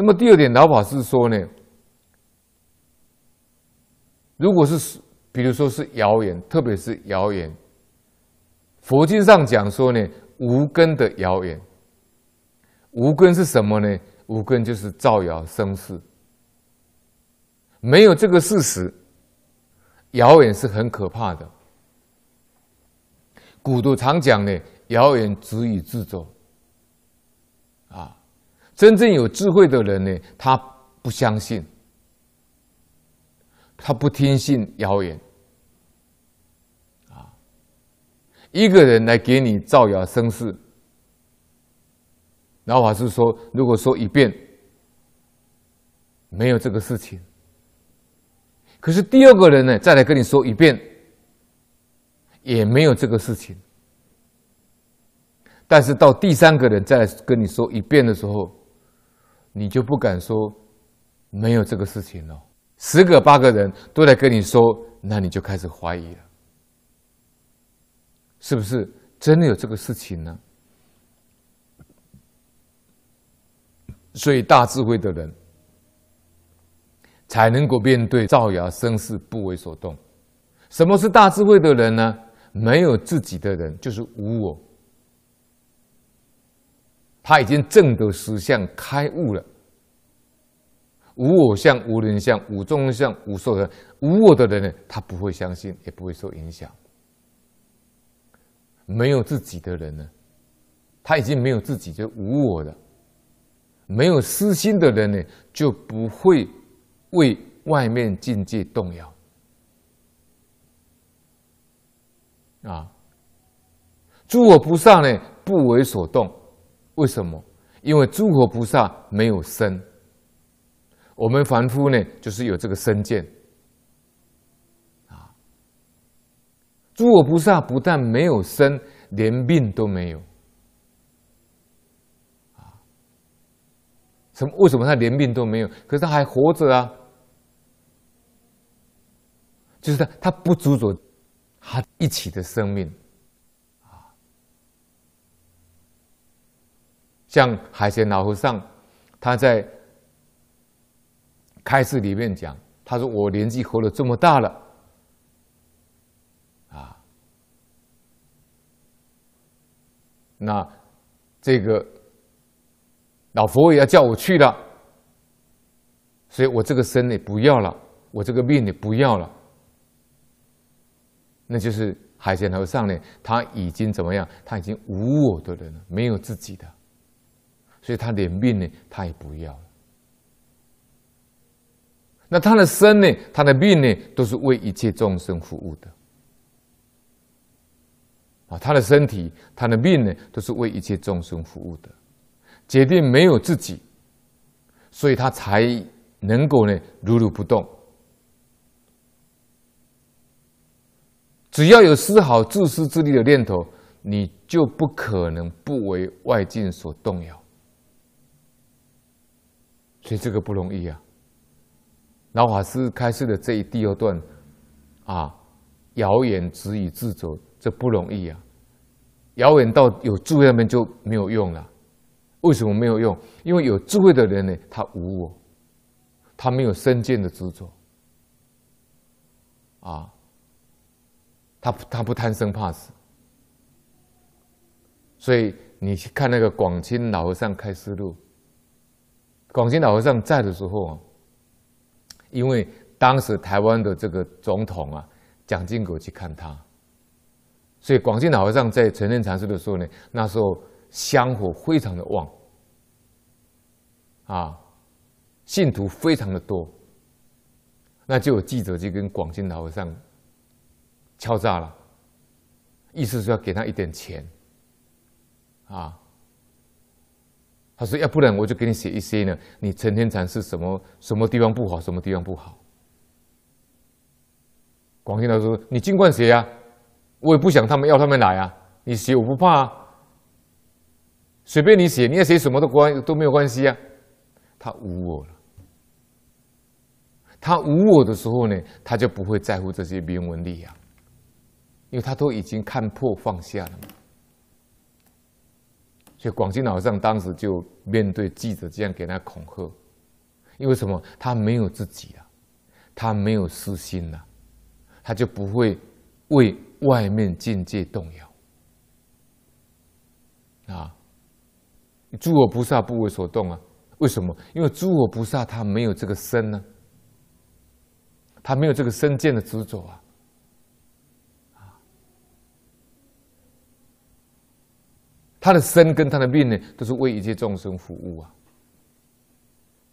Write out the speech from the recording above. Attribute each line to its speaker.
Speaker 1: 那么第二点，老法师说呢，如果是比如说是谣言，特别是谣言，佛经上讲说呢，无根的谣言，无根是什么呢？无根就是造谣生事，没有这个事实，谣言是很可怕的。古都常讲呢，谣言止于智者。真正有智慧的人呢，他不相信，他不听信谣言。啊，一个人来给你造谣生事，老法师说，如果说一遍，没有这个事情，可是第二个人呢，再来跟你说一遍，也没有这个事情。但是到第三个人再跟你说一遍的时候，你就不敢说没有这个事情了。十个八个人都来跟你说，那你就开始怀疑了，是不是真的有这个事情呢？所以大智慧的人才能够面对造谣生事，不为所动。什么是大智慧的人呢？没有自己的人就是无我。他已经证得实相，开悟了。无我相、无人相、无众生相、无寿相，无我的人呢，他不会相信，也不会受影响。没有自己的人呢，他已经没有自己，就无我的。没有私心的人呢，就不会为外面境界动摇。啊，诸我菩萨呢，不为所动。为什么？因为诸佛菩萨没有身，我们凡夫呢，就是有这个身见。啊，诸佛菩萨不但没有身，连命都没有。啊，什么？为什么他连命都没有？可是他还活着啊！就是他，他不执着他一起的生命。像海贤老和尚，他在开示里面讲，他说：“我年纪活了这么大了，啊，那这个老佛爷要叫我去了，所以我这个身也不要了，我这个命也不要了。那就是海贤和尚呢，他已经怎么样？他已经无我的人了，没有自己的。”所以他连命呢，他也不要了。那他的身呢，他的命呢，都是为一切众生服务的。啊，他的身体，他的命呢，都是为一切众生服务的。决定没有自己，所以他才能够呢，如如不动。只要有丝毫自私自利的念头，你就不可能不为外境所动摇。所以这个不容易啊！老法师开示的这一第二段，啊，谣言止于智者，这不容易啊！谣言到有智慧那边就没有用了。为什么没有用？因为有智慧的人呢，他无我，他没有身见的执着，啊，他他不贪生怕死。所以你去看那个广钦老和尚开示录。广钦老和尚在的时候啊，因为当时台湾的这个总统啊，蒋经国去看他，所以广钦老和尚在承认禅师的时候呢，那时候香火非常的旺，啊，信徒非常的多，那就有记者就跟广钦老和尚敲诈了，意思是要给他一点钱，啊。他说：“要不然我就给你写一些呢，你成天禅是什么什么地方不好，什么地方不好。”广钦老师说：“你尽管写呀，我也不想他们要他们来啊，你写我不怕啊，随便你写，你要写什么都关都没有关系啊。”他无我了，他无我的时候呢，他就不会在乎这些名闻利养，因为他都已经看破放下了。所以广钦老上当时就面对记者这样给他恐吓，因为什么？他没有自己了，他没有私心了，他就不会为外面境界动摇。啊，诸佛菩萨不为所动啊？为什么？因为诸佛菩萨他没有这个身呢，他没有这个身见的执着啊。他的身跟他的命呢，都是为一切众生服务啊。